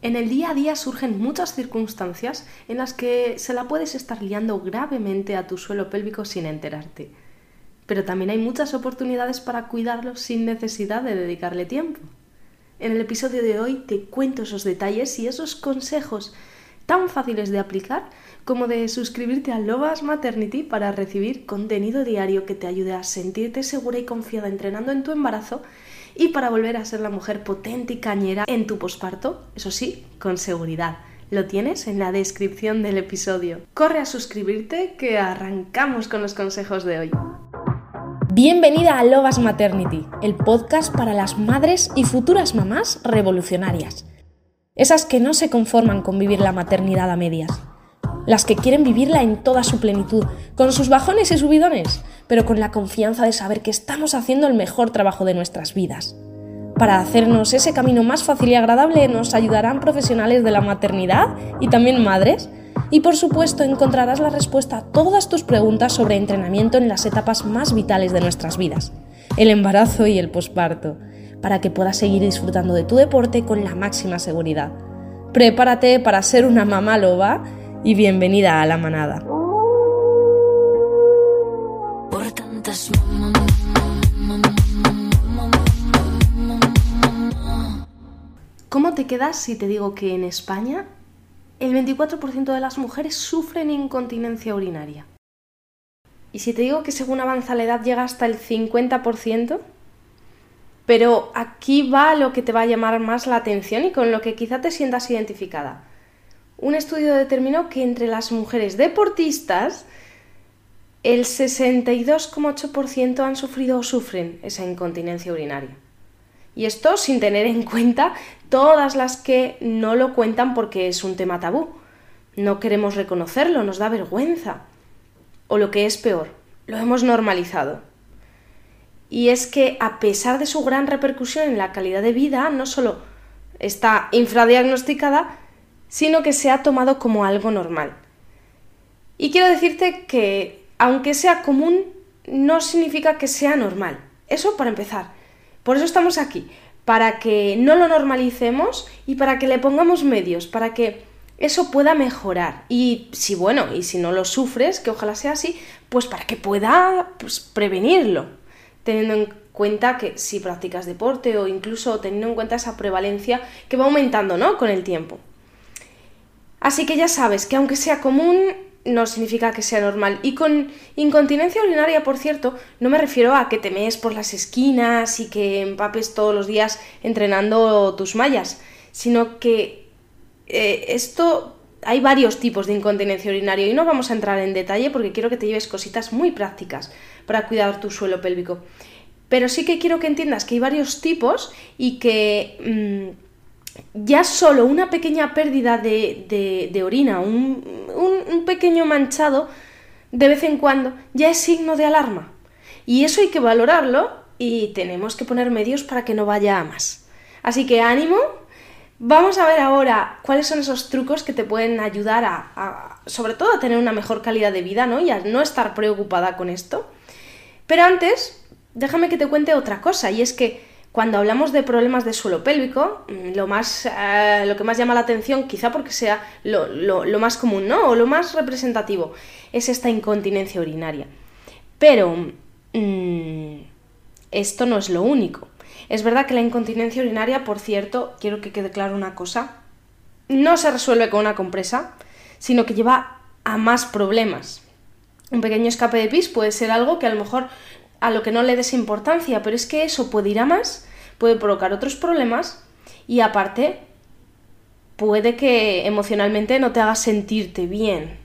En el día a día surgen muchas circunstancias en las que se la puedes estar liando gravemente a tu suelo pélvico sin enterarte. Pero también hay muchas oportunidades para cuidarlo sin necesidad de dedicarle tiempo. En el episodio de hoy te cuento esos detalles y esos consejos tan fáciles de aplicar como de suscribirte a Lovas Maternity para recibir contenido diario que te ayude a sentirte segura y confiada entrenando en tu embarazo y para volver a ser la mujer potente y cañera en tu posparto, eso sí, con seguridad. Lo tienes en la descripción del episodio. Corre a suscribirte que arrancamos con los consejos de hoy. Bienvenida a Lovas Maternity, el podcast para las madres y futuras mamás revolucionarias. Esas que no se conforman con vivir la maternidad a medias. Las que quieren vivirla en toda su plenitud, con sus bajones y subidones, pero con la confianza de saber que estamos haciendo el mejor trabajo de nuestras vidas. Para hacernos ese camino más fácil y agradable nos ayudarán profesionales de la maternidad y también madres. Y por supuesto encontrarás la respuesta a todas tus preguntas sobre entrenamiento en las etapas más vitales de nuestras vidas, el embarazo y el posparto, para que puedas seguir disfrutando de tu deporte con la máxima seguridad. Prepárate para ser una mamá loba y bienvenida a la manada. ¿Cómo te quedas si te digo que en España el 24% de las mujeres sufren incontinencia urinaria? Y si te digo que según avanza la edad llega hasta el 50%, pero aquí va lo que te va a llamar más la atención y con lo que quizá te sientas identificada. Un estudio determinó que entre las mujeres deportistas el 62,8% han sufrido o sufren esa incontinencia urinaria. Y esto sin tener en cuenta todas las que no lo cuentan porque es un tema tabú. No queremos reconocerlo, nos da vergüenza. O lo que es peor, lo hemos normalizado. Y es que a pesar de su gran repercusión en la calidad de vida, no solo está infradiagnosticada, sino que se ha tomado como algo normal. Y quiero decirte que, aunque sea común, no significa que sea normal. Eso para empezar. Por eso estamos aquí, para que no lo normalicemos y para que le pongamos medios, para que eso pueda mejorar. Y si bueno, y si no lo sufres, que ojalá sea así, pues para que pueda pues, prevenirlo, teniendo en cuenta que si practicas deporte o incluso teniendo en cuenta esa prevalencia que va aumentando, ¿no? Con el tiempo. Así que ya sabes que aunque sea común, no significa que sea normal. Y con incontinencia urinaria, por cierto, no me refiero a que te mees por las esquinas y que empapes todos los días entrenando tus mallas, sino que eh, esto hay varios tipos de incontinencia urinaria y no vamos a entrar en detalle porque quiero que te lleves cositas muy prácticas para cuidar tu suelo pélvico. Pero sí que quiero que entiendas que hay varios tipos y que... Mm, ya solo una pequeña pérdida de, orina, un, un, pequeño manchado, de vez en cuando, ya es signo de alarma. Y eso hay que valorarlo y tenemos que poner medios para que no vaya a más. Así que ánimo. Vamos a ver ahora cuáles son esos trucos que te pueden ayudar a, sobre todo a tener una mejor calidad de vida, ¿no? Y a no estar preocupada con esto. Pero antes, déjame que te cuente otra cosa, y es que cuando hablamos de problemas de suelo pélvico, mm, lo, más, eh, lo que más llama la atención, quizá porque sea lo, más común, ¿no? O lo más representativo, es esta incontinencia urinaria. Pero mm, esto no es lo único. Es verdad que la incontinencia urinaria, por cierto, quiero que quede claro una cosa, no se resuelve con una compresa, sino que lleva a más problemas. Un pequeño escape de pis puede ser algo que a lo mejor a lo que no le des importancia, pero es que eso puede ir a más, puede provocar otros problemas y aparte puede que emocionalmente no te haga sentirte bien.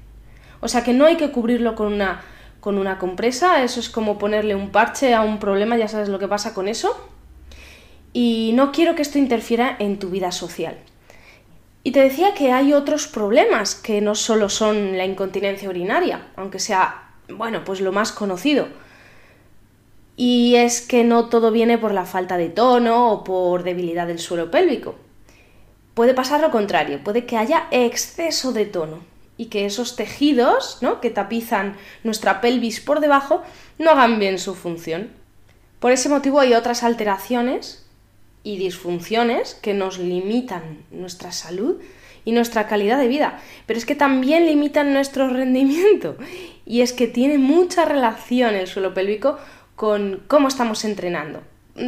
O sea que no hay que cubrirlo con una, con una compresa, eso es como ponerle un parche a un problema, ya sabes lo que pasa con eso. Y no quiero que esto interfiera en tu vida social. Y te decía que hay otros problemas que no solo son la incontinencia urinaria, aunque sea, bueno, pues lo más conocido y es que no todo viene por la falta de tono o por debilidad del suelo pélvico. Puede pasar lo contrario, puede que haya exceso de tono y que esos tejidos ¿no? que tapizan nuestra pelvis por debajo no hagan bien su función. Por ese motivo hay otras alteraciones y disfunciones que nos limitan nuestra salud y nuestra calidad de vida, pero es que también limitan nuestro rendimiento y es que tiene mucha relación el suelo pélvico con cómo estamos entrenando.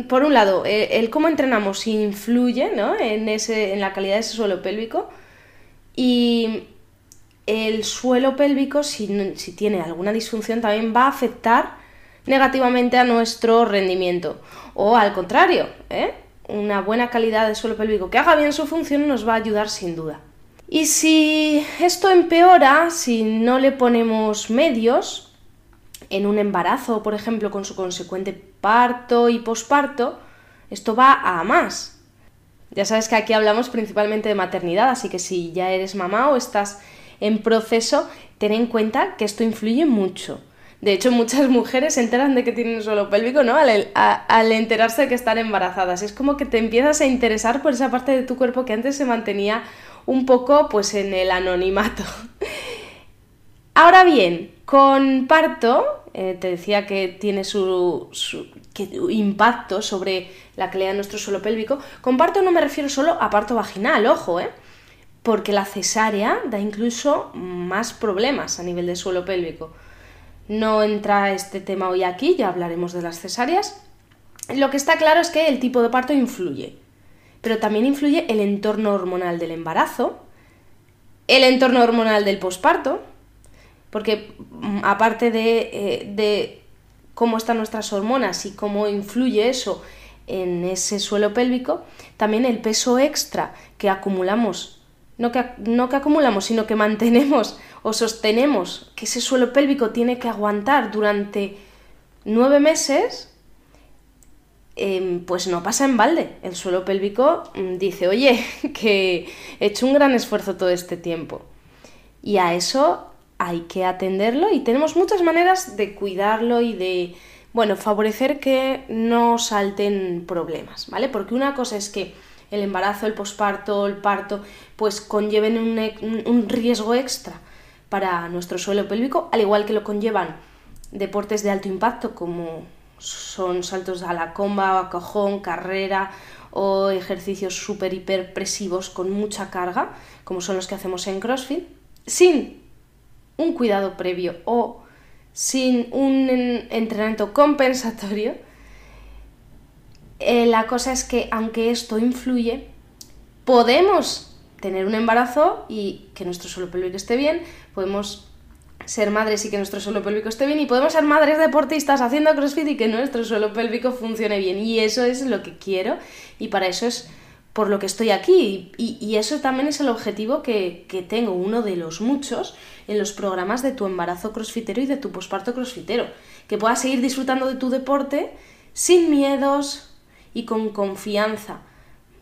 Por un lado, eh, el, cómo entrenamos influye en, ese, en la calidad de ese suelo pélvico y el suelo pélvico, si, si tiene alguna disfunción, también va a afectar negativamente a nuestro rendimiento. O al contrario, ¿eh? una buena calidad de suelo pélvico que haga bien su función nos va a ayudar sin duda. Y si esto empeora, si no le ponemos medios en un embarazo, por ejemplo, con su consecuente parto y posparto, esto va a más. Ya sabes que aquí hablamos principalmente de maternidad, así que si ya eres mamá o estás en proceso, ten en cuenta que esto influye mucho. De hecho, muchas mujeres se enteran de que tienen suelo pélvico, ¿no? Al, enterarse de que están embarazadas. Es como que te empiezas a interesar por esa parte de tu cuerpo que antes se mantenía un poco pues en el anonimato. Ahora bien, con parto, eh, te decía que tiene su, impacto sobre la calidad de nuestro suelo pélvico. Con parto no me refiero solo a parto vaginal, ojo, ¿eh? Porque la cesárea da incluso más problemas a nivel de suelo pélvico. No entra este tema hoy aquí, ya hablaremos de las cesáreas. Lo que está claro es que el tipo de parto influye, pero también influye el entorno hormonal del embarazo, el entorno hormonal del posparto, porque mm, aparte de, eh, de cómo están nuestras hormonas y cómo influye eso en ese suelo pélvico, también el peso extra que acumulamos, no que, no que acumulamos, sino que mantenemos o sostenemos que ese suelo pélvico tiene que aguantar durante nueve meses, em, pues no pasa en balde. El suelo pélvico mm, dice, oye, que he hecho un gran esfuerzo todo este tiempo. Y a eso hay que atenderlo y tenemos muchas maneras de cuidarlo y de, bueno, favorecer que no salten problemas, ¿vale? Porque una cosa es que el embarazo, el posparto, el parto, pues conlleven un riesgo extra para nuestro suelo pélvico, al igual que lo conllevan deportes de alto impacto como son saltos a la comba, a cajón, carrera o ejercicios súper hiperpresivos con mucha carga, como son los que hacemos en CrossFit, sin un cuidado previo o sin un entrenamiento compensatorio, eh, la cosa es que aunque esto influye, podemos tener un embarazo y que nuestro suelo pélvico esté bien, podemos ser madres y que nuestro suelo pélvico esté bien y podemos ser madres deportistas haciendo CrossFit y que nuestro suelo pélvico funcione bien. Y eso es lo que quiero y para eso es por lo que estoy aquí. Y, eso también es el objetivo que, tengo, uno de los muchos en los programas de tu embarazo crossfitero y de tu posparto crossfitero, que puedas seguir disfrutando de tu deporte sin miedos y con confianza,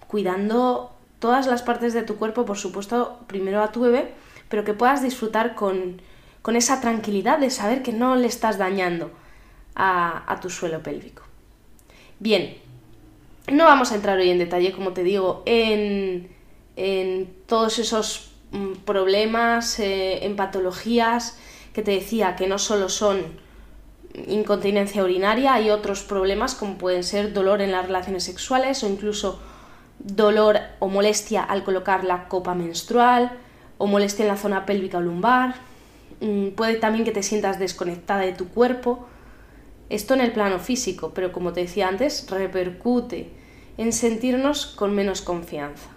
cuidando todas las partes de tu cuerpo, por supuesto, primero a tu bebé, pero que puedas disfrutar con, esa tranquilidad de saber que no le estás dañando a, tu suelo pélvico. Bien, no vamos a entrar hoy en detalle, como te digo, en, todos esos mm, problemas, eh, en patologías que te decía que no solo son incontinencia urinaria, hay otros problemas como pueden ser dolor en las relaciones sexuales o incluso dolor o molestia al colocar la copa menstrual, o molestia en la zona pélvica o lumbar. Mm, puede también que te sientas desconectada de tu cuerpo. Esto en el plano físico, pero como te decía antes, repercute en sentirnos con menos confianza.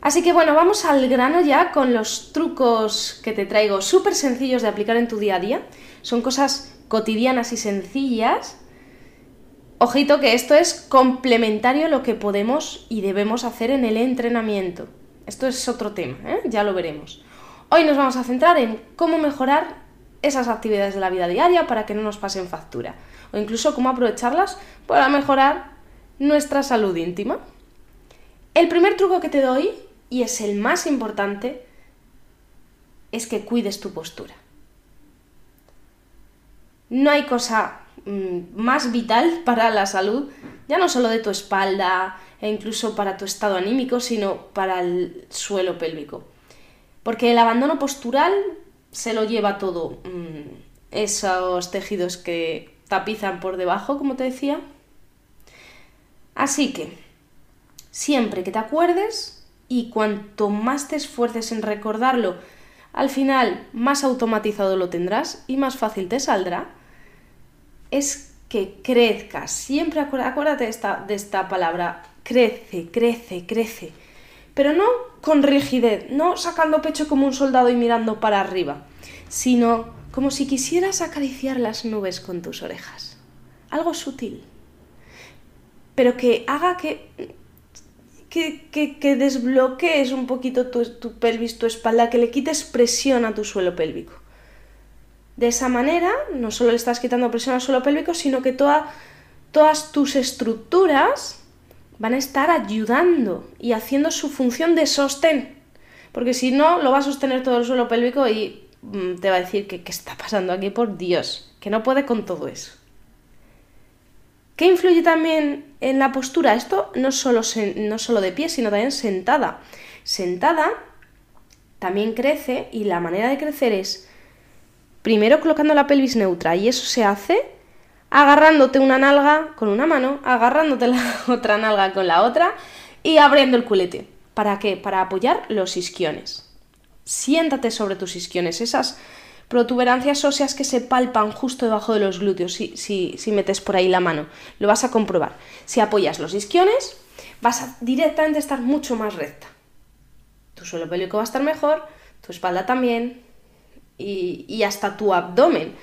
Así que bueno, vamos al grano ya con los trucos que te traigo, súper sencillos de aplicar en tu día a día. Son cosas cotidianas y sencillas Ojito que esto es complementario a lo que podemos y debemos hacer en el entrenamiento. Esto es otro tema, ¿eh? ya lo veremos. Hoy nos vamos a centrar en cómo mejorar esas actividades de la vida diaria para que no nos pasen factura. O incluso cómo aprovecharlas para mejorar nuestra salud íntima. El primer truco que te doy, y es el más importante, es que cuides tu postura. No hay cosa Mm, más vital para la salud, ya no solo de tu espalda e incluso para tu estado anímico, sino para el suelo pélvico. Porque el abandono postural se lo lleva todo, mm, esos tejidos que tapizan por debajo, como te decía. Así que, siempre que te acuerdes y cuanto más te esfuerces en recordarlo, al final más automatizado lo tendrás y más fácil te saldrá, es que crezcas. Siempre acuérdate de esta, de esta palabra, crece, crece, crece. Pero no con rigidez, no sacando pecho como un soldado y mirando para arriba, sino como si quisieras acariciar las nubes con tus orejas. Algo sutil, pero que haga que, que, que, desbloquees un poquito tu, tu pelvis, tu espalda, que le quites presión a tu suelo pélvico. De esa manera, no solo le estás quitando presión al suelo pélvico, sino que todas tus estructuras van a estar ayudando y haciendo su función de sostén. Porque si no, lo va a sostener todo el suelo pélvico y mm, te va a decir que qué está pasando aquí, por Dios, que no puede con todo eso. ¿Qué influye también en la postura? Esto no solo, no solo de pie, sino también sentada. Sentada también crece y la manera de crecer es primero colocando la pelvis neutra y eso se hace agarrándote una nalga con una mano, agarrándote la otra nalga con la otra y abriendo el culete. ¿Para qué? Para apoyar los isquiones. Siéntate sobre tus isquiones, esas protuberancias óseas que se palpan justo debajo de los glúteos si, si, metes por ahí la mano. Lo vas a comprobar. Si apoyas los isquiones, vas a directamente estar mucho más recta. Tu suelo pélvico va a estar mejor, tu espalda también, y, hasta tu abdomen.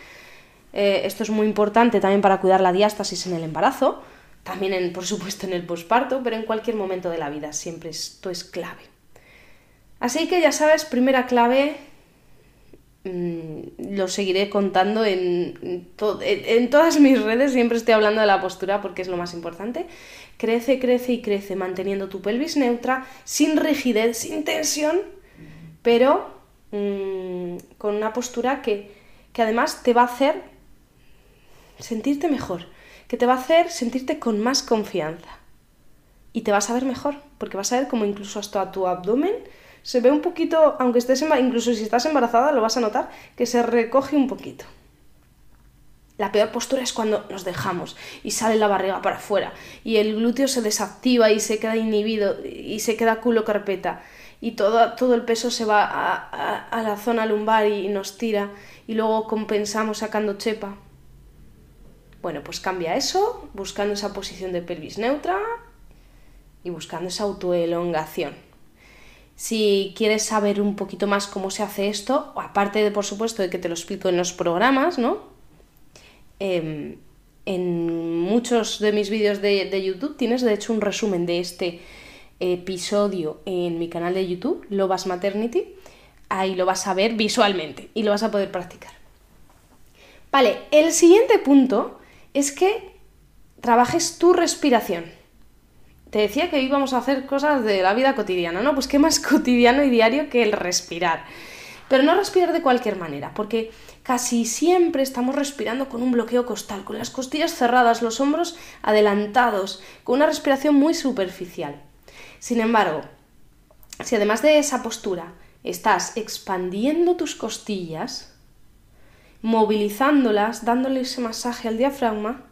Eh, esto es muy importante también para cuidar la diástasis en el embarazo, también en, por supuesto en el posparto, pero en cualquier momento de la vida siempre esto es clave. Así que ya sabes, primera clave, lo seguiré contando en, en, todas mis redes, siempre estoy hablando de la postura porque es lo más importante. Crece, crece y crece, manteniendo tu pelvis neutra, sin rigidez, sin tensión, pero Mm, con una postura que, que además te va a hacer sentirte mejor, que te va a hacer sentirte con más confianza. Y te vas a ver mejor, porque vas a ver como incluso hasta tu abdomen se ve un poquito, aunque estés incluso si estás embarazada, lo vas a notar, que se recoge un poquito. La peor postura es cuando nos dejamos y sale la barriga para afuera y el glúteo se desactiva y se queda inhibido y se queda culo carpeta y todo, todo el peso se va a, la zona lumbar y, nos tira y luego compensamos sacando chepa. Bueno, pues cambia eso, buscando esa posición de pelvis neutra y buscando esa autoelongación. Si quieres saber un poquito más cómo se hace esto, aparte de por supuesto de que te lo explico en los programas, ¿no? Em, en muchos de mis vídeos de, de, YouTube tienes de hecho un resumen de este episodio en mi canal de YouTube, Lobas Maternity. Ahí lo vas a ver visualmente y lo vas a poder practicar. Vale, el siguiente punto es que trabajes tu respiración. Te decía que íbamos a hacer cosas de la vida cotidiana, ¿no? Pues qué más cotidiano y diario que el respirar. Pero no respirar de cualquier manera, porque casi siempre estamos respirando con un bloqueo costal, con las costillas cerradas, los hombros adelantados, con una respiración muy superficial. Sin embargo, si además de esa postura estás expandiendo tus costillas, movilizándolas, dándole ese masaje al diafragma,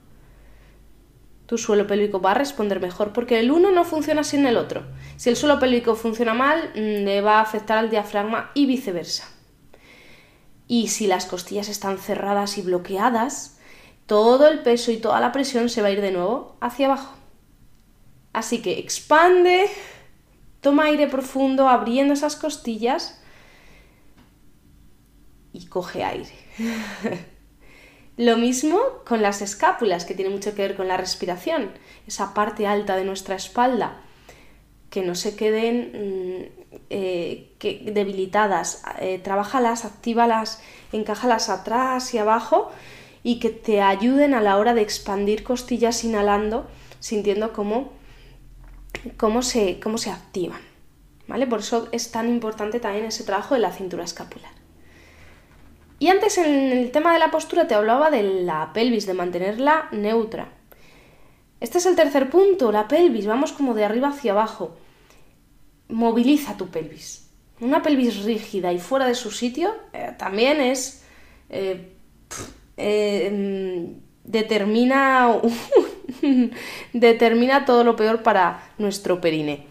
tu suelo pélvico va a responder mejor porque el uno no funciona sin el otro. Si el suelo pélvico funciona mal, mm, le va a afectar al diafragma y viceversa. Y si las costillas están cerradas y bloqueadas, todo el peso y toda la presión se va a ir de nuevo hacia abajo. Así que expande, toma aire profundo abriendo esas costillas y coge aire. Lo mismo con las escápulas, que tiene mucho que ver con la respiración, esa parte alta de nuestra espalda, que no se queden mm, eh, debilitadas. Eh, trabajalas, actívalas, encájalas atrás y abajo y que te ayuden a la hora de expandir costillas inhalando, sintiendo cómo cómo se, cómo se activan. ¿vale? Por eso es tan importante también ese trabajo de la cintura escapular. Y antes en el tema de la postura te hablaba de la pelvis, de mantenerla neutra. Este es el tercer punto, la pelvis, vamos como de arriba hacia abajo. Moviliza tu pelvis. Una pelvis rígida y fuera de su sitio eh, también es... Eh, eh, determina determina todo lo peor para nuestro perine.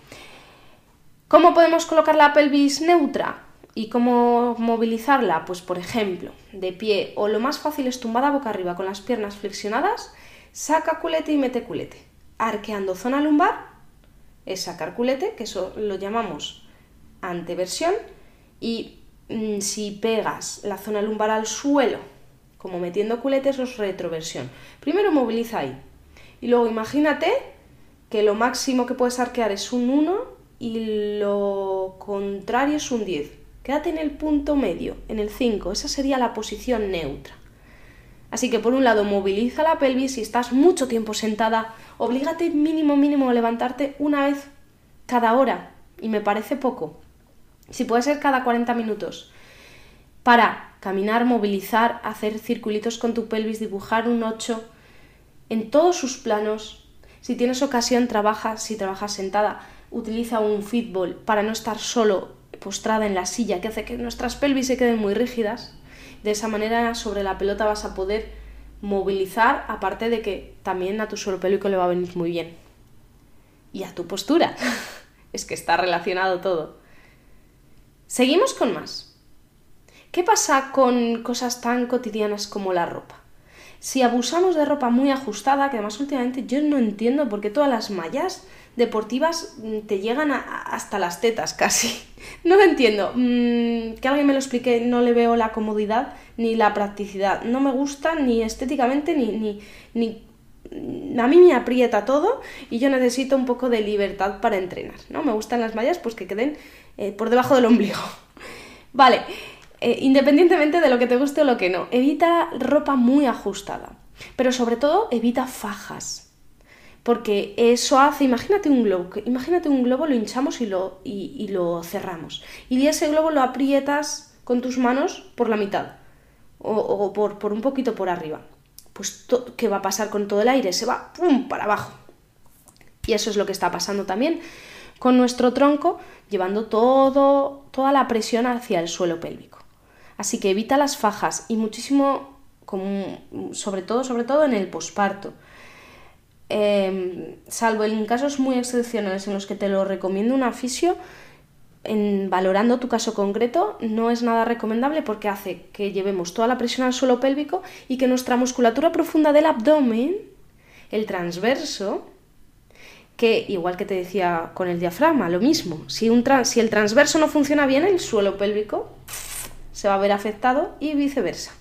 ¿Cómo podemos colocar la pelvis neutra? ¿Y cómo movilizarla? Pues por ejemplo, de pie o lo más fácil es tumbada boca arriba con las piernas flexionadas, saca culete y mete culete. Arqueando zona lumbar es sacar culete, que eso lo llamamos anteversión, y mm, si pegas la zona lumbar al suelo, como metiendo culete, eso es retroversión. Primero moviliza ahí. Y luego imagínate que lo máximo que puedes arquear es un 1 y lo contrario es un 10. Quédate en el punto medio, en el 5. Esa sería la posición neutra. Así que por un lado moviliza la pelvis, si estás mucho tiempo sentada, oblígate mínimo mínimo a levantarte una vez cada hora. Y me parece poco. Si puede ser cada 40 minutos. Para caminar, movilizar, hacer circulitos con tu pelvis, dibujar un 8 en todos sus planos. Si tienes ocasión, trabaja, si trabajas sentada, utiliza un fitball para no estar solo postrada en la silla, que hace que nuestras pelvis se queden muy rígidas. De esa manera sobre la pelota vas a poder movilizar, aparte de que también a tu suelo pélvico le va a venir muy bien. Y a tu postura. es que está relacionado todo. Seguimos con más. ¿Qué pasa con cosas tan cotidianas como la ropa? Si abusamos de ropa muy ajustada, que además últimamente yo no entiendo por qué todas las mallas deportivas mm, te llegan hasta las tetas casi. No lo entiendo. Mm, que alguien me lo explique, no le veo la comodidad ni la practicidad. No me gusta ni estéticamente ni, ni, ni a mí me aprieta todo y yo necesito un poco de libertad para entrenar, ¿no? Me gustan las mallas pues que queden eh, por debajo del ombligo. vale, eh, independientemente de lo que te guste o lo que no, evita ropa muy ajustada, pero sobre todo evita fajas. Porque eso hace, imagínate un globo, imagínate un globo, lo hinchamos y lo, y, lo cerramos. Y ese globo lo aprietas con tus manos por la mitad o, por, por un poquito por arriba pues ¿qué va a pasar con todo el aire? Se va ¡pum! para abajo. Y eso es lo que está pasando también con nuestro tronco, llevando todo, toda la presión hacia el suelo pélvico. Así que evita las fajas y muchísimo, sobre todo, sobre todo en el posparto. Em, salvo en casos muy excepcionales en los que te lo recomiendo un afisio, en valorando tu caso concreto, no es nada recomendable porque hace que llevemos toda la presión al suelo pélvico y que nuestra musculatura profunda del abdomen, el transverso, que igual que te decía con el diafragma, lo mismo, si, un si el transverso no funciona bien, el suelo pélvico se va a ver afectado y viceversa.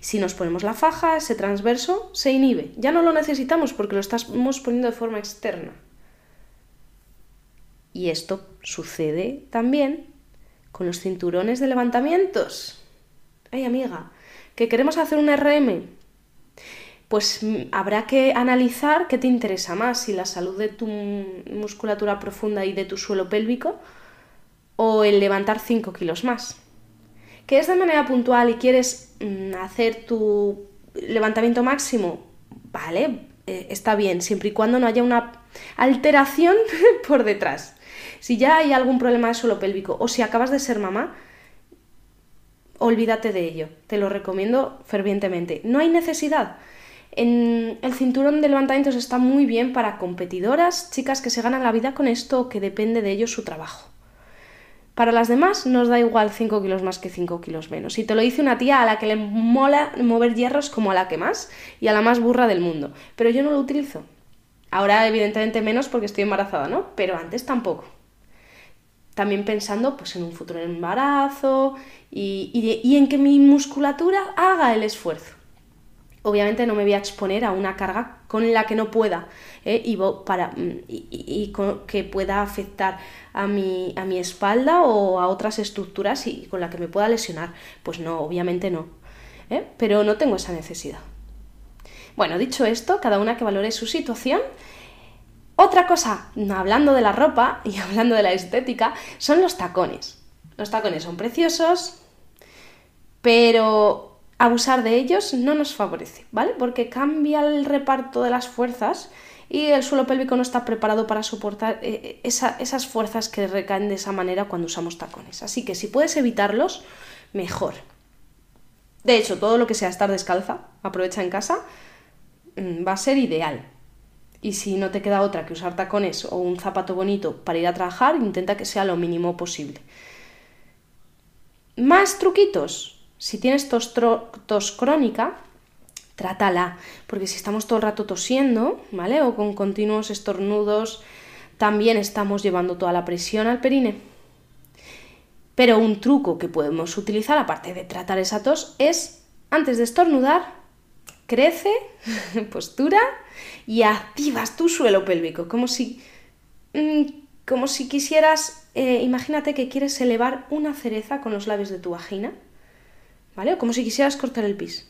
Si nos ponemos la faja, ese transverso se inhibe. Ya no lo necesitamos porque lo estamos poniendo de forma externa. Y esto sucede también con los cinturones de levantamientos. Ay, amiga, que queremos hacer un RM. Pues mm, habrá que analizar qué te interesa más, si la salud de tu musculatura profunda y de tu suelo pélvico o el levantar 5 kilos más. Que es de manera puntual y quieres mm, hacer tu levantamiento máximo, vale, eh, está bien, siempre y cuando no haya una alteración por detrás. Si ya hay algún problema de suelo pélvico o si acabas de ser mamá, olvídate de ello. Te lo recomiendo fervientemente. No hay necesidad. En el cinturón de levantamientos está muy bien para competidoras, chicas que se ganan la vida con esto o que depende de ellos su trabajo. Para las demás nos da igual 5 kilos más que 5 kilos menos. Y te lo dice una tía a la que le mola mover hierros como a la que más y a la más burra del mundo. Pero yo no lo utilizo. Ahora evidentemente menos porque estoy embarazada, ¿no? Pero antes tampoco también pensando pues, en un futuro embarazo y, en que mi musculatura haga el esfuerzo. Obviamente no me voy a exponer a una carga con la que no pueda ¿eh? y, para, y, que pueda afectar a mi, a mi espalda o a otras estructuras y con la que me pueda lesionar. Pues no, obviamente no. ¿eh? Pero no tengo esa necesidad. Bueno, dicho esto, cada una que valore su situación otra cosa, hablando de la ropa y hablando de la estética, son los tacones. Los tacones son preciosos, pero abusar de ellos no nos favorece, ¿vale? Porque cambia el reparto de las fuerzas y el suelo pélvico no está preparado para soportar eh, esas fuerzas que recaen de esa manera cuando usamos tacones. Así que si puedes evitarlos, mejor. De hecho, todo lo que sea estar descalza, aprovecha en casa, mm, va a ser ideal. Y si no te queda otra que usar tacones o un zapato bonito para ir a trabajar, intenta que sea lo mínimo posible. Más truquitos. Si tienes tos, crónica, trátala, porque si estamos todo el rato tosiendo, ¿vale? O con continuos estornudos, también estamos llevando toda la presión al perine. Pero un truco que podemos utilizar, aparte de tratar esa tos, es antes de estornudar, crece, postura y activas tu suelo pélvico, como si, mm, como si quisieras, eh, imagínate que quieres elevar una cereza con los labios de tu vagina, ¿vale? O como si quisieras cortar el pis.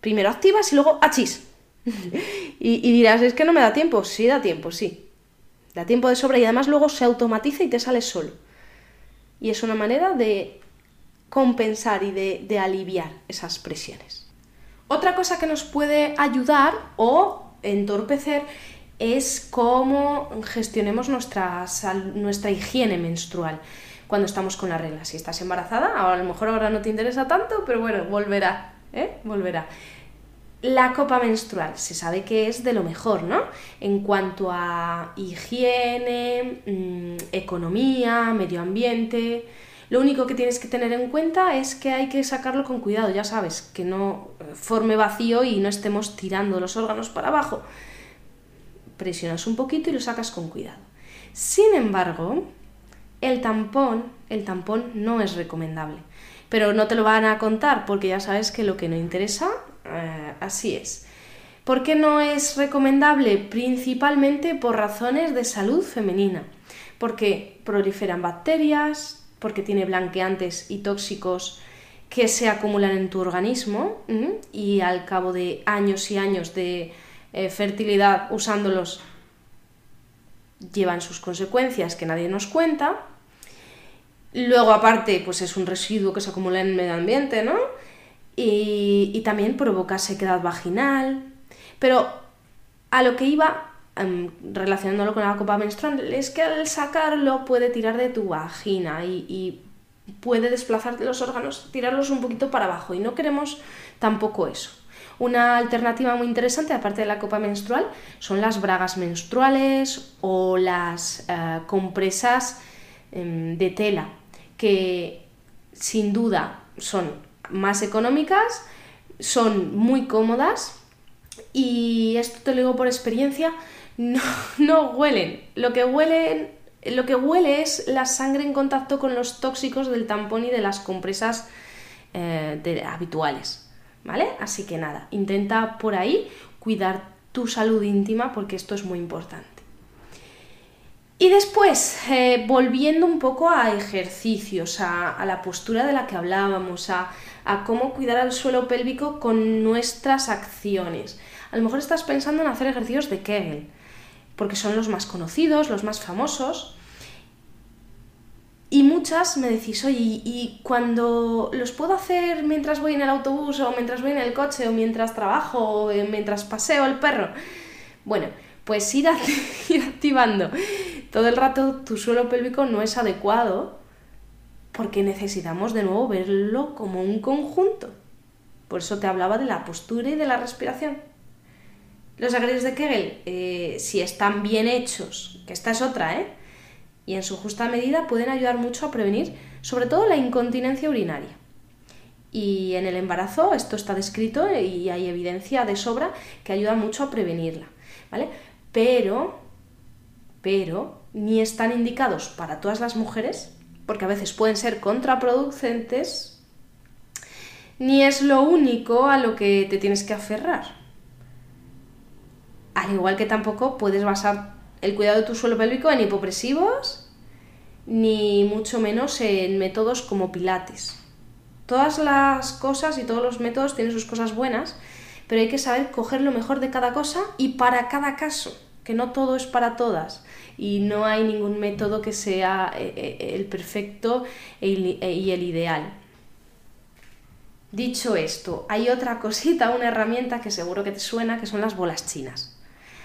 Primero activas y luego achis. y, y dirás, es que no me da tiempo. Sí, da tiempo, sí. Da tiempo de sobra y además luego se automatiza y te sale solo. Y es una manera de compensar y de, de aliviar esas presiones. Otra cosa que nos puede ayudar o entorpecer es cómo gestionemos nuestra, nuestra higiene menstrual cuando estamos con la regla. Si estás embarazada, a lo mejor ahora no te interesa tanto, pero bueno, volverá, ¿eh? Volverá. La copa menstrual se sabe que es de lo mejor, ¿no? En cuanto a higiene, mm, economía, medio ambiente. Lo único que tienes que tener en cuenta es que hay que sacarlo con cuidado, ya sabes, que no forme vacío y no estemos tirando los órganos para abajo. Presionas un poquito y lo sacas con cuidado. Sin embargo, el tampón, el tampón no es recomendable. Pero no te lo van a contar porque ya sabes que lo que no interesa eh, así es. ¿Por qué no es recomendable? Principalmente por razones de salud femenina, porque proliferan bacterias, porque tiene blanqueantes y tóxicos que se acumulan en tu organismo y al cabo de años y años de eh, fertilidad usándolos llevan sus consecuencias que nadie nos cuenta. Luego, aparte, pues es un residuo que se acumula en el medio ambiente, ¿no? y, también provoca sequedad vaginal. Pero a lo que iba, em, relacionándolo con la copa menstrual, es que al sacarlo puede tirar de tu vagina y, puede desplazar los órganos, tirarlos un poquito para abajo y no queremos tampoco eso. Una alternativa muy interesante, aparte de la copa menstrual, son las bragas menstruales o las eh, compresas em, de tela, que sin duda son más económicas, son muy cómodas y esto te lo digo por experiencia, no, no huelen. Lo que huelen lo que huele es la sangre en contacto con los tóxicos del tampón y de las compresas eh, habituales. ¿Vale? Así que nada, intenta por ahí cuidar tu salud íntima porque esto es muy importante. Y después, eh, volviendo un poco a ejercicios, a, la postura de la que hablábamos, a, cómo cuidar al suelo pélvico con nuestras acciones. A lo mejor estás pensando en hacer ejercicios de Kegel, porque son los más conocidos, los más famosos. Y muchas me decís, oye, y cuando los puedo hacer mientras voy en el autobús o mientras voy en el coche o mientras trabajo o mientras paseo el perro. Bueno, pues ir, activando todo el rato tu suelo pélvico no es adecuado porque necesitamos de nuevo verlo como un conjunto. Por eso te hablaba de la postura y de la respiración. Los ejercicios de Kegel, eh, si están bien hechos, que esta es otra, ¿eh? Y en su justa medida pueden ayudar mucho a prevenir sobre todo la incontinencia urinaria. Y en el embarazo esto está descrito y hay evidencia de sobra que ayuda mucho a prevenirla, ¿vale? pero, pero, ni están indicados para todas las mujeres, porque a veces pueden ser contraproducentes, ni es lo único a lo que te tienes que aferrar. Al igual que tampoco puedes basar el cuidado de tu suelo pélvico en hipopresivos, ni mucho menos en métodos como pilates. Todas las cosas y todos los métodos tienen sus cosas buenas, pero hay que saber coger lo mejor de cada cosa y para cada caso, que no todo es para todas y no hay ningún método que sea eh, eh, el perfecto e e, y el ideal. Dicho esto, hay otra cosita, una herramienta que seguro que te suena, que son las bolas chinas.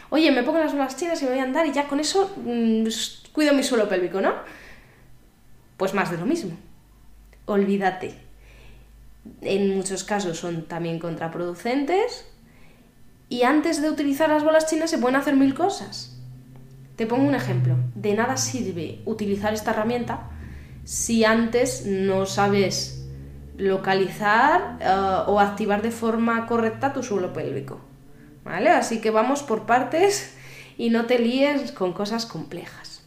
Oye, me pongo las bolas chinas y me voy a andar y ya con eso mm, cuido mi suelo pélvico, ¿no? Pues más de lo mismo. Olvídate en muchos casos son también contraproducentes Y antes de utilizar las bolas chinas se pueden hacer mil cosas. Te pongo un ejemplo. De nada sirve utilizar esta herramienta si antes no sabes localizar eh, o activar de forma correcta tu suelo pélvico. ¿Vale? Así que vamos por partes y no te líes con cosas complejas.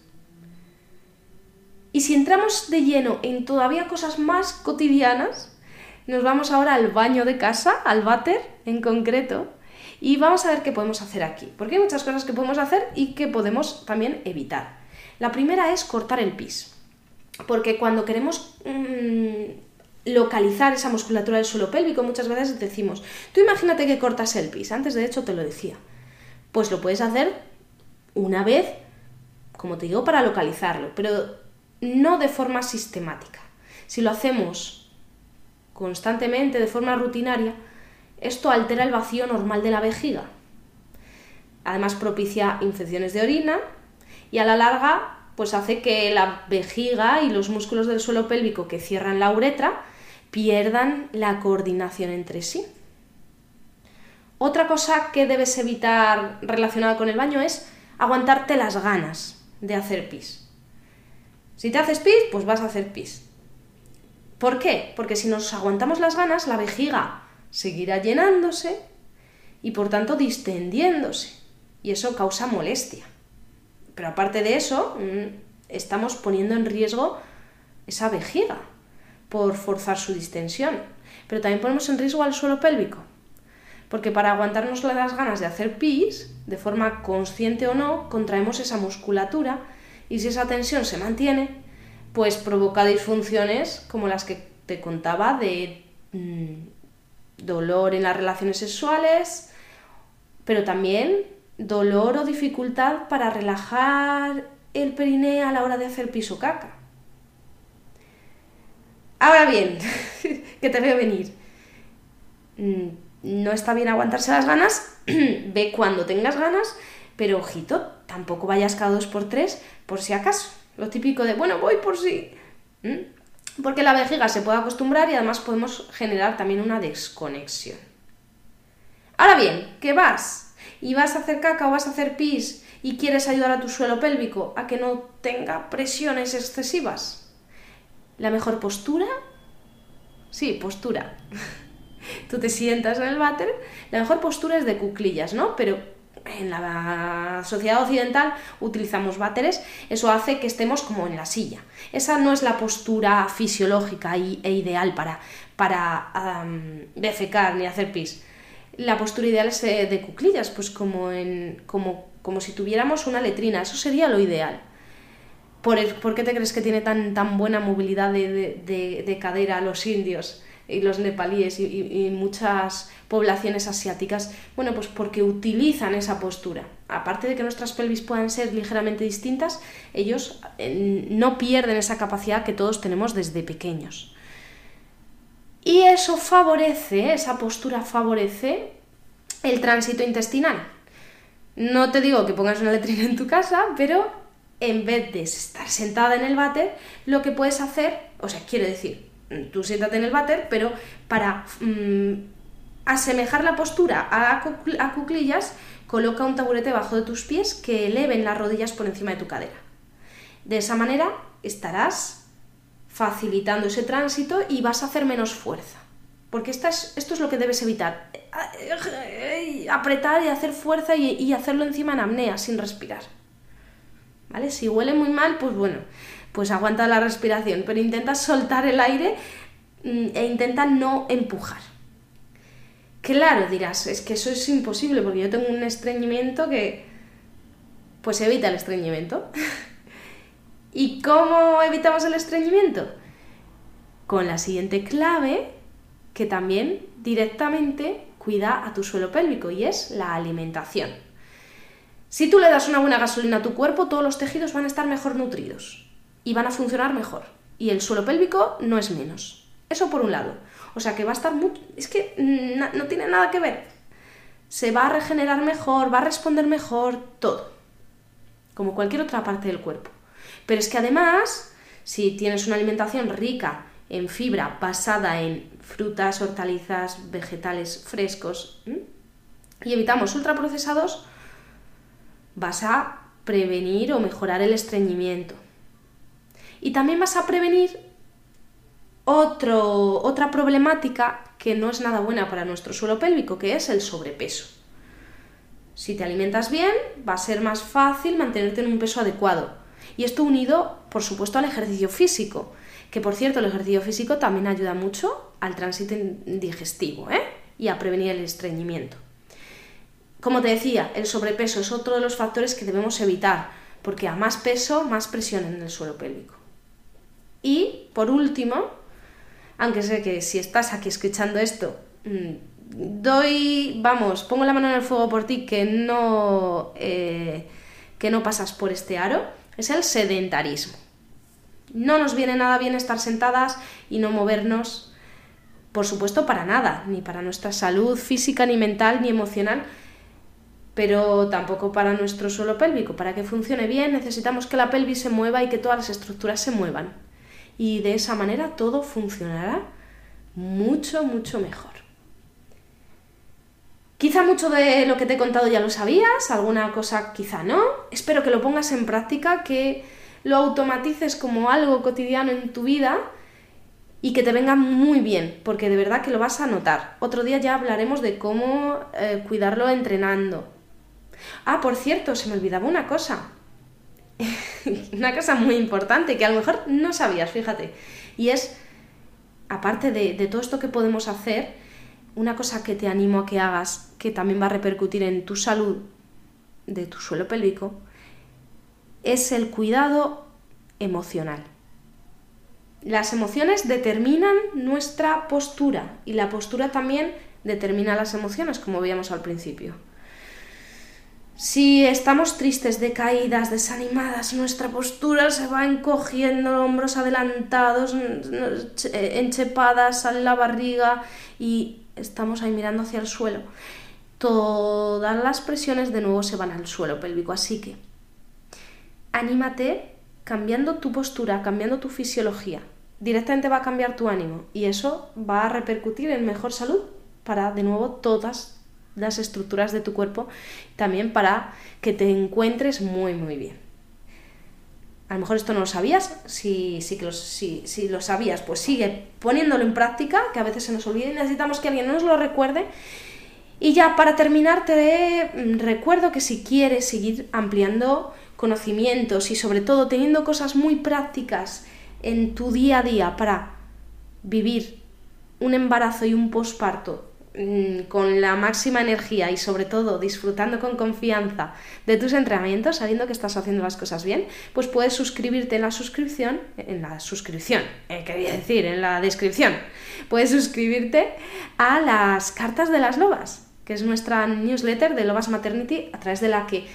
Y si entramos de lleno en todavía cosas más cotidianas, nos vamos ahora al baño de casa, al váter en concreto, y vamos a ver qué podemos hacer aquí, porque hay muchas cosas que podemos hacer y que podemos también evitar. La primera es cortar el pis, porque cuando queremos mm, localizar esa musculatura del suelo pélvico, muchas veces decimos, tú imagínate que cortas el pis, antes de hecho te lo decía, pues lo puedes hacer una vez, como te digo, para localizarlo, pero no de forma sistemática. Si lo hacemos constantemente, de forma rutinaria, esto altera el vacío normal de la vejiga. Además propicia infecciones de orina y a la larga pues hace que la vejiga y los músculos del suelo pélvico que cierran la uretra pierdan la coordinación entre sí. Otra cosa que debes evitar relacionada con el baño es aguantarte las ganas de hacer pis. Si te haces pis, pues vas a hacer pis. ¿Por qué? Porque si nos aguantamos las ganas, la vejiga seguirá llenándose y por tanto distendiéndose. Y eso causa molestia. Pero aparte de eso, mm, estamos poniendo en riesgo esa vejiga por forzar su distensión. Pero también ponemos en riesgo al suelo pélvico. Porque para aguantarnos las ganas de hacer pis, de forma consciente o no, contraemos esa musculatura y si esa tensión se mantiene, pues provoca disfunciones como las que te contaba de mm, dolor en las relaciones sexuales, pero también dolor o dificultad para relajar el perineo a la hora de hacer piso caca. Ahora bien, que te veo venir. Mm, no está bien aguantarse las ganas, ve cuando tengas ganas, pero ojito, tampoco vayas cada dos por tres por si acaso. Lo típico de, bueno, voy por si... Porque la vejiga se puede acostumbrar y además podemos generar también una desconexión. Ahora bien, ¿qué vas? ¿Y vas a hacer caca o vas a hacer pis y quieres ayudar a tu suelo pélvico a que no tenga presiones excesivas? ¿La mejor postura? Sí, postura. Tú te sientas en el váter, la mejor postura es de cuclillas, ¿no? Pero en la sociedad occidental utilizamos váteres, eso hace que estemos como en la silla. Esa no es la postura fisiológica e ideal para, para defecar ni hacer pis. La postura ideal es de, cuclillas, pues como, en, como, como si tuviéramos una letrina, eso sería lo ideal. ¿Por, ¿por qué te crees que tiene tan, tan buena movilidad de, de, de cadera los indios? Y los nepalíes y, muchas poblaciones asiáticas, bueno, pues porque utilizan esa postura. Aparte de que nuestras pelvis puedan ser ligeramente distintas, ellos eh, no pierden esa capacidad que todos tenemos desde pequeños. Y eso favorece, esa postura favorece el tránsito intestinal. No te digo que pongas una letrina en tu casa, pero en vez de estar sentada en el váter, lo que puedes hacer, o sea, quiero decir, tú siéntate en el váter, pero para mm, asemejar la postura a, cuclillas, coloca un taburete bajo de tus pies que eleven las rodillas por encima de tu cadera. De esa manera estarás facilitando ese tránsito y vas a hacer menos fuerza. Porque esto es lo que debes evitar. Apretar y hacer fuerza y, y hacerlo encima en apnea, sin respirar. ¿Vale? Si huele muy mal, pues bueno, pues aguanta la respiración, pero intenta soltar el aire mm, e intenta no empujar. Claro, dirás, es que eso es imposible porque yo tengo un estreñimiento que... Pues evita el estreñimiento. ¿Y cómo evitamos el estreñimiento? Con la siguiente clave que también directamente cuida a tu suelo pélvico y es la alimentación. Si tú le das una buena gasolina a tu cuerpo, todos los tejidos van a estar mejor nutridos y van a funcionar mejor. Y el suelo pélvico no es menos. Eso por un lado. O sea que va a estar muy... Es que no tiene nada que ver. Se va a regenerar mejor, va a responder mejor, todo. Como cualquier otra parte del cuerpo. Pero es que además, si tienes una alimentación rica en fibra basada en frutas, hortalizas, vegetales frescos, y evitamos ultraprocesados, vas a prevenir o mejorar el estreñimiento. Y también vas a prevenir otro, otra problemática que no es nada buena para nuestro suelo pélvico, que es el sobrepeso. Si te alimentas bien, va a ser más fácil mantenerte en un peso adecuado. Y esto unido, por supuesto, al ejercicio físico, que por cierto el ejercicio físico también ayuda mucho al tránsito digestivo ¿eh? y a prevenir el estreñimiento. Como te decía, el sobrepeso es otro de los factores que debemos evitar, porque a más peso, más presión en el suelo pélvico. Y, por último, aunque sé que si estás aquí escuchando esto, mm, doy, vamos, pongo la mano en el fuego por ti que no, eh, que no pasas por este aro, es el sedentarismo. No nos viene nada bien estar sentadas y no movernos, por supuesto, para nada, ni para nuestra salud física, ni mental, ni emocional, pero tampoco para nuestro suelo pélvico. Para que funcione bien necesitamos que la pelvis se mueva y que todas las estructuras se muevan. Y de esa manera todo funcionará mucho, mucho mejor. Quizá mucho de lo que te he contado ya lo sabías, alguna cosa quizá no. Espero que lo pongas en práctica, que lo automatices como algo cotidiano en tu vida y que te venga muy bien, porque de verdad que lo vas a notar. Otro día ya hablaremos de cómo eh, cuidarlo entrenando, Ah, por cierto, se me olvidaba una cosa. una cosa muy importante que a lo mejor no sabías, fíjate. Y es, aparte de, todo esto que podemos hacer, una cosa que te animo a que hagas, que también va a repercutir en tu salud de tu suelo pélvico, es el cuidado emocional. Las emociones determinan nuestra postura y la postura también determina las emociones, como veíamos al principio. Si estamos tristes, decaídas, desanimadas, nuestra postura se va encogiendo, hombros adelantados, enchepadas, sale la barriga y estamos ahí mirando hacia el suelo. Todas las presiones de nuevo se van al suelo pélvico, así que anímate cambiando tu postura, cambiando tu fisiología. Directamente va a cambiar tu ánimo y eso va a repercutir en mejor salud para de nuevo todas las estructuras de tu cuerpo, también para que te encuentres muy, muy bien. A lo mejor esto no lo sabías, si, que lo, si, lo sabías, pues sigue poniéndolo en práctica, que a veces se nos olvida y necesitamos que alguien nos lo recuerde. Y ya para terminar te recuerdo que si quieres seguir ampliando conocimientos y sobre todo teniendo cosas muy prácticas en tu día a día para vivir un embarazo y un posparto Mm, con la máxima energía y sobre todo disfrutando con confianza de tus entrenamientos, sabiendo que estás haciendo las cosas bien, pues puedes suscribirte en la suscripción, en la suscripción, eh, quería decir, en la descripción, puedes suscribirte a las cartas de las lobas, que es nuestra newsletter de Lobas Maternity, a través de la que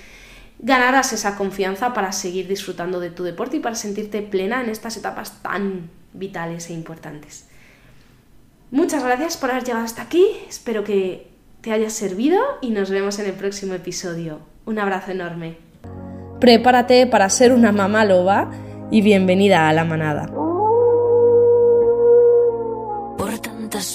ganarás esa confianza para seguir disfrutando de tu deporte y para sentirte plena en estas etapas tan vitales e importantes. Muchas gracias por haber llegado hasta aquí, espero que te haya servido y nos vemos en el próximo episodio. Un abrazo enorme. Prepárate para ser una mamá loba y bienvenida a la manada. Por tantas